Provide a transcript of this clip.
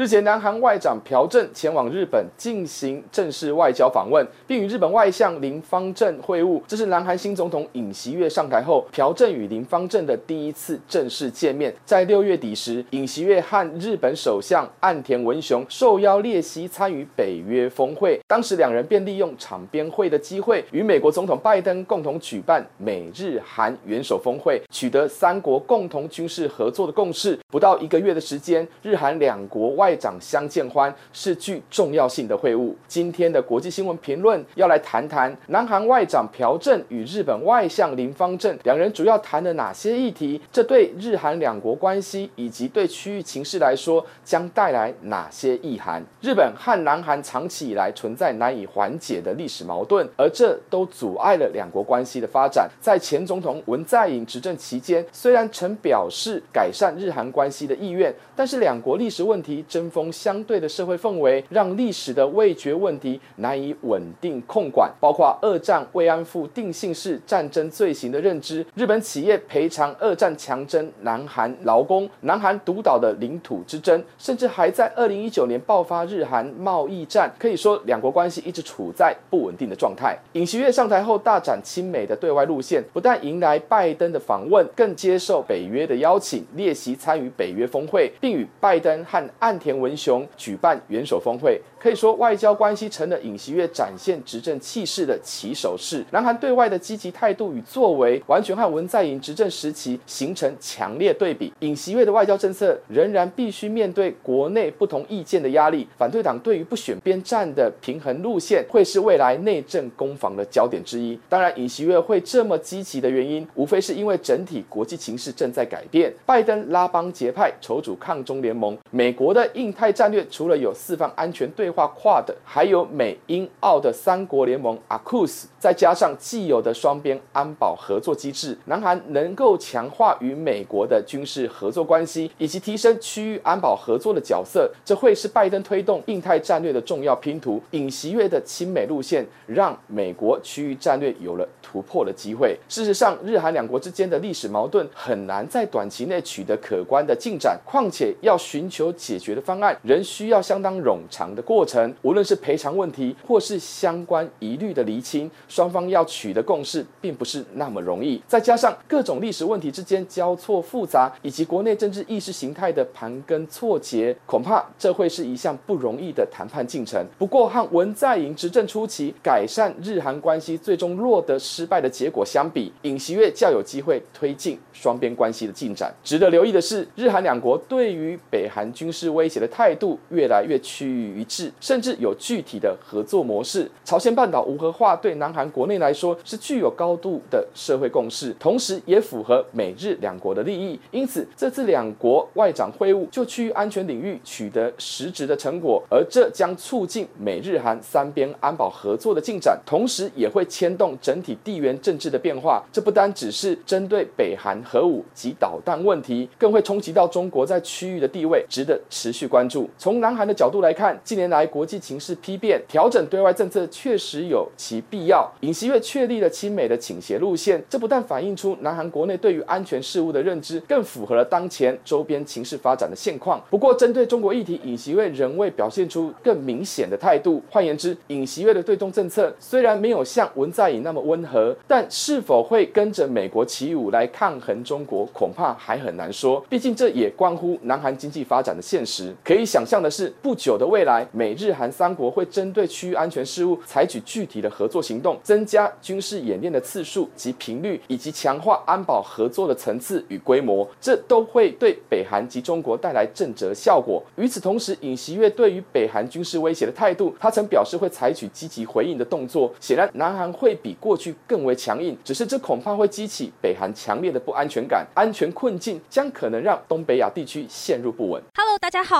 日前，南韩外长朴正前往日本进行正式外交访问，并与日本外相林方正会晤。这是南韩新总统尹锡悦上台后，朴正与林方正的第一次正式见面。在六月底时，尹锡悦和日本首相岸田文雄受邀列席参与北约峰会，当时两人便利用场边会的机会，与美国总统拜登共同举办美日韩元首峰会，取得三国共同军事合作的共识。不到一个月的时间，日韩两国外外长相见欢，是具重要性的会晤。今天的国际新闻评论要来谈谈南韩外长朴正与日本外相林芳正两人主要谈了哪些议题？这对日韩两国关系以及对区域情势来说将带来哪些意涵？日本和南韩长期以来存在难以缓解的历史矛盾，而这都阻碍了两国关系的发展。在前总统文在寅执政期间，虽然曾表示改善日韩关系的意愿，但是两国历史问题针锋相对的社会氛围，让历史的未决问题难以稳定控管，包括二战慰安妇定性式战争罪行的认知，日本企业赔偿二战强征南韩劳工，南韩独岛的领土之争，甚至还在二零一九年爆发日韩贸易战。可以说，两国关系一直处在不稳定的状态。尹锡悦上台后大展亲美的对外路线，不但迎来拜登的访问，更接受北约的邀请，列席参与北约峰会，并与拜登和岸田文雄举办元首峰会，可以说外交关系成了尹锡悦展现执政气势的起手式。南韩对外的积极态度与作为，完全和文在寅执政时期形成强烈对比。尹锡悦的外交政策仍然必须面对国内不同意见的压力。反对党对于不选边站的平衡路线，会是未来内政攻防的焦点之一。当然，尹锡悦会这么积极的原因，无非是因为整体国际情势正在改变。拜登拉帮结派，筹组抗中联盟，美国的印太战略。除了有四方安全对话 QUAD，还有美英澳的三国联盟 AUKUS，再加上既有的双边安保合作机制，南韩能够强化与美国的军事合作关系，以及提升区域安保合作的角色，这会是拜登推动印太战略的重要拼图。尹锡悦的亲美路线，让美国区域战略有了突破的机会。事实上，日韩两国之间的历史矛盾很难在短期内取得可观的进展，况且要寻求解决的方案仍需。要相当冗长的过程，无论是赔偿问题或是相关疑虑的厘清，双方要取得共识，并不是那么容易。再加上各种历史问题之间交错复杂，以及国内政治意识形态的盘根错节，恐怕这会是一项不容易的谈判进程。不过，和文在寅执政初期改善日韩关系最终落得失败的结果相比，尹锡悦较有机会推进双边关系的进展。值得留意的是，日韩两国对于北韩军事威胁的态度。越来越趋于一致，甚至有具体的合作模式。朝鲜半岛无核化对南韩国内来说是具有高度的社会共识，同时也符合美日两国的利益。因此，这次两国外长会晤就区域安全领域取得实质的成果，而这将促进美日韩三边安保合作的进展，同时也会牵动整体地缘政治的变化。这不单只是针对北韩核武及导弹问题，更会冲击到中国在区域的地位，值得持续去关注。从南韩的角度来看，近年来国际情势丕变，调整对外政策确实有其必要。尹锡悦确立了亲美的倾斜路线，这不但反映出南韩国内对于安全事务的认知，更符合了当前周边情势发展的现况。不过，针对中国议题，尹锡悦仍未表现出更明显的态度。换言之，尹锡悦的对中政策虽然没有像文在寅那么温和，但是否会跟着美国起舞来抗衡中国，恐怕还很难说。毕竟这也关乎南韩经济发展的现实。可以想象的。是不久的未来，美日韩三国会针对区域安全事务采取具体的合作行动，增加军事演练的次数及频率，以及强化安保合作的层次与规模，这都会对北韩及中国带来震慑效果。与此同时，尹锡悦对于北韩军事威胁的态度，他曾表示会采取积极回应的动作。显然，南韩会比过去更为强硬，只是这恐怕会激起北韩强烈的不安全感，安全困境将可能让东北亚地区陷入不稳。Hello，大家好，